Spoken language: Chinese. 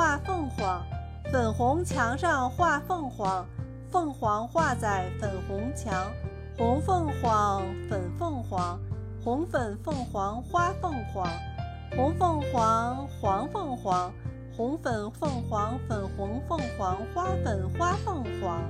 画凤凰粉红墙上画凤凰凤凰画在粉红墙红凤凰粉凤凰红粉凤凰花凤凰红凤凰黄凤凰红粉凤凰粉红凤凰花粉花凤凰